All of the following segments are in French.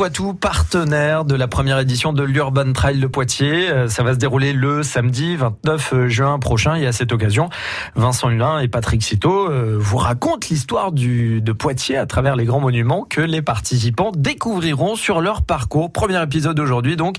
Poitou, partenaire de la première édition de l'Urban Trail de Poitiers. Euh, Ça va se dérouler le samedi 29 juin prochain. Et à cette occasion, Vincent Hulin et Patrick Citeau euh, vous racontent l'histoire du, de Poitiers à travers les grands monuments que les participants découvriront sur leur parcours. Premier épisode aujourd'hui, donc,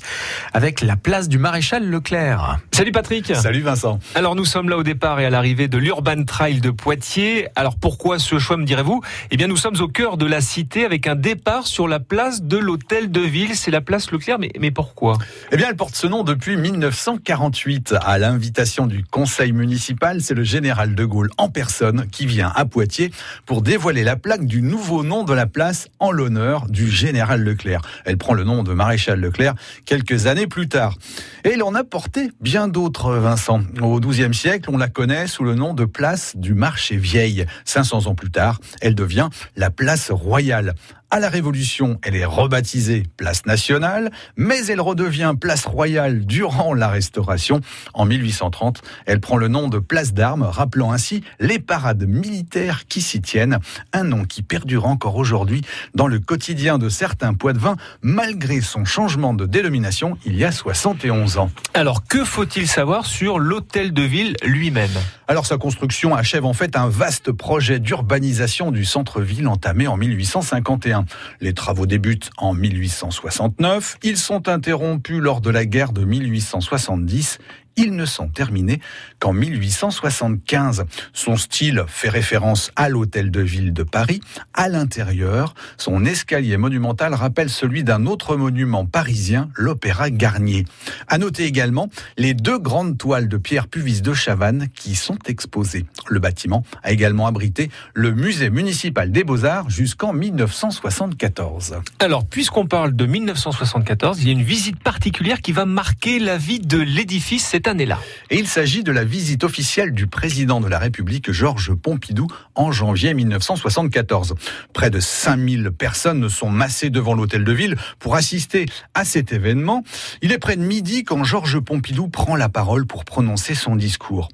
avec la place du Maréchal Leclerc. Salut Patrick. Salut Vincent. Alors nous sommes là au départ et à l'arrivée de l'Urban Trail de Poitiers. Alors pourquoi ce choix me direz-vous? Eh bien nous sommes au cœur de la cité avec un départ sur la place de l'hôtel de ville. C'est la place Leclerc, mais, mais pourquoi? Eh bien, elle porte ce nom depuis 1948. À l'invitation du conseil municipal, c'est le général de Gaulle en personne qui vient à Poitiers pour dévoiler la plaque du nouveau nom de la place en l'honneur du général Leclerc. Elle prend le nom de maréchal Leclerc quelques années plus tard. Et il en a porté bien d'autres, Vincent. Au XIIe siècle, on la connaît sous le nom de place du marché vieille. 500 ans plus tard, elle devient la place royale. À la Révolution, elle est rebaptisée place nationale, mais elle redevient place royale durant la Restauration. En 1830, elle prend le nom de place d'armes, rappelant ainsi les parades militaires qui s'y tiennent. Un nom qui perdure encore aujourd'hui dans le quotidien de certains poids-de-vin, malgré son changement de dénomination il y a 71 ans. Alors que faut-il savoir sur l'hôtel de ville lui-même? Alors sa construction achève en fait un vaste projet d'urbanisation du centre-ville entamé en 1851. Les travaux débutent en 1869, ils sont interrompus lors de la guerre de 1870 ils ne sont terminés qu'en 1875. Son style fait référence à l'hôtel de ville de Paris. À l'intérieur, son escalier monumental rappelle celui d'un autre monument parisien, l'Opéra Garnier. À noter également les deux grandes toiles de Pierre Puvis de Chavannes qui sont exposées. Le bâtiment a également abrité le musée municipal des Beaux-Arts jusqu'en 1974. Alors puisqu'on parle de 1974, il y a une visite particulière qui va marquer la vie de l'édifice cette année-là. Et il s'agit de la visite officielle du président de la République, Georges Pompidou, en janvier 1974. Près de 5000 personnes sont massées devant l'hôtel de ville pour assister à cet événement. Il est près de midi quand Georges Pompidou prend la parole pour prononcer son discours.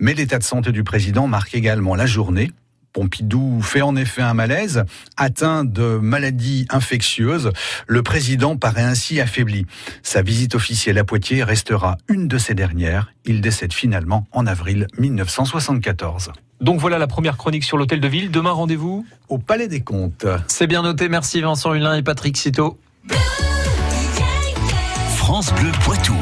Mais l'état de santé du président marque également la journée. Pompidou fait en effet un malaise, atteint de maladies infectieuses. Le président paraît ainsi affaibli. Sa visite officielle à Poitiers restera une de ces dernières. Il décède finalement en avril 1974. Donc voilà la première chronique sur l'hôtel de ville. Demain rendez-vous Au Palais des Comptes. C'est bien noté. Merci Vincent Hulin et Patrick Citeau. France Bleu Poitou.